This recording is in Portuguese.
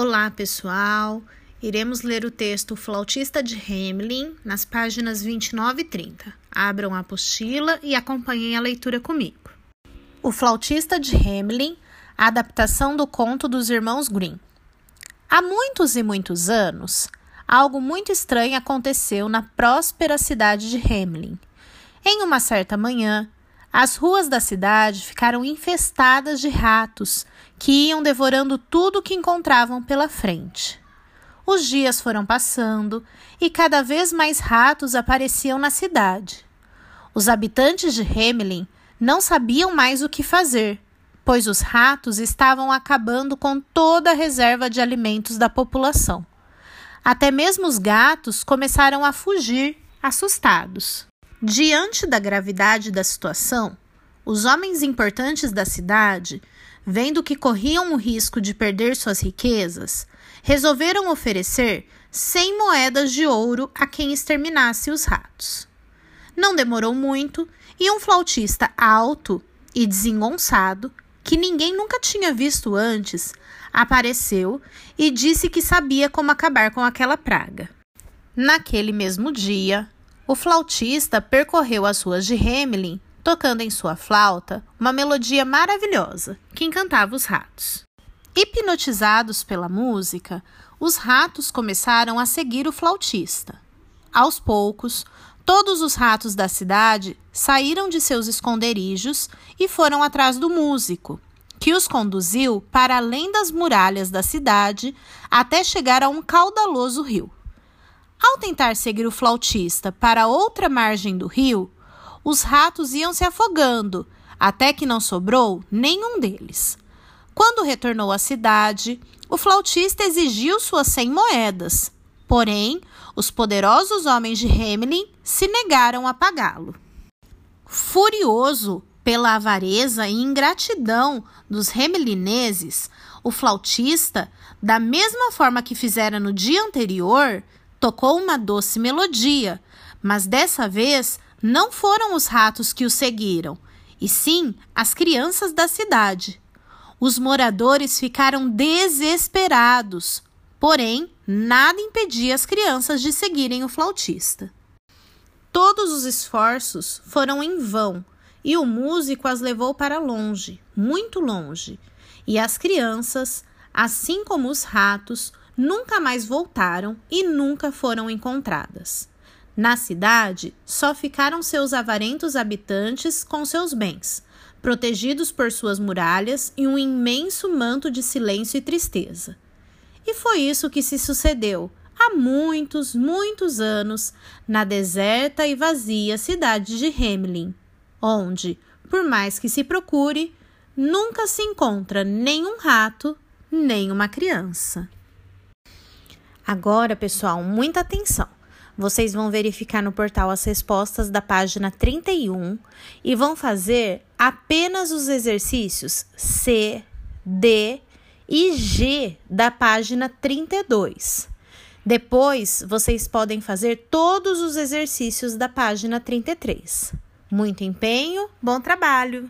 Olá, pessoal! Iremos ler o texto Flautista de Hamelin nas páginas 29 e 30. Abram a apostila e acompanhem a leitura comigo. O Flautista de Hamelin, adaptação do conto dos irmãos Grimm. Há muitos e muitos anos, algo muito estranho aconteceu na próspera cidade de Hamelin. Em uma certa manhã, as ruas da cidade ficaram infestadas de ratos que iam devorando tudo que encontravam pela frente. Os dias foram passando e cada vez mais ratos apareciam na cidade. Os habitantes de Hamelin não sabiam mais o que fazer, pois os ratos estavam acabando com toda a reserva de alimentos da população. Até mesmo os gatos começaram a fugir, assustados. Diante da gravidade da situação, os homens importantes da cidade, vendo que corriam o risco de perder suas riquezas, resolveram oferecer 100 moedas de ouro a quem exterminasse os ratos. Não demorou muito e um flautista alto e desengonçado, que ninguém nunca tinha visto antes, apareceu e disse que sabia como acabar com aquela praga. Naquele mesmo dia, o flautista percorreu as ruas de Hamelin, tocando em sua flauta uma melodia maravilhosa que encantava os ratos. Hipnotizados pela música, os ratos começaram a seguir o flautista. Aos poucos, todos os ratos da cidade saíram de seus esconderijos e foram atrás do músico, que os conduziu para além das muralhas da cidade até chegar a um caudaloso rio. Ao tentar seguir o flautista para outra margem do rio, os ratos iam se afogando, até que não sobrou nenhum deles. Quando retornou à cidade, o flautista exigiu suas cem moedas. Porém, os poderosos homens de Hamelin se negaram a pagá-lo. Furioso pela avareza e ingratidão dos remelineses, o flautista, da mesma forma que fizera no dia anterior, Tocou uma doce melodia, mas dessa vez não foram os ratos que o seguiram, e sim as crianças da cidade. Os moradores ficaram desesperados, porém nada impedia as crianças de seguirem o flautista. Todos os esforços foram em vão e o músico as levou para longe, muito longe, e as crianças, assim como os ratos, nunca mais voltaram e nunca foram encontradas. Na cidade, só ficaram seus avarentos habitantes com seus bens, protegidos por suas muralhas e um imenso manto de silêncio e tristeza. E foi isso que se sucedeu há muitos, muitos anos na deserta e vazia cidade de Hemlin, onde, por mais que se procure, nunca se encontra nem um rato, nem uma criança. Agora, pessoal, muita atenção. Vocês vão verificar no portal as respostas da página 31 e vão fazer apenas os exercícios C, D e G da página 32. Depois, vocês podem fazer todos os exercícios da página 33. Muito empenho, bom trabalho!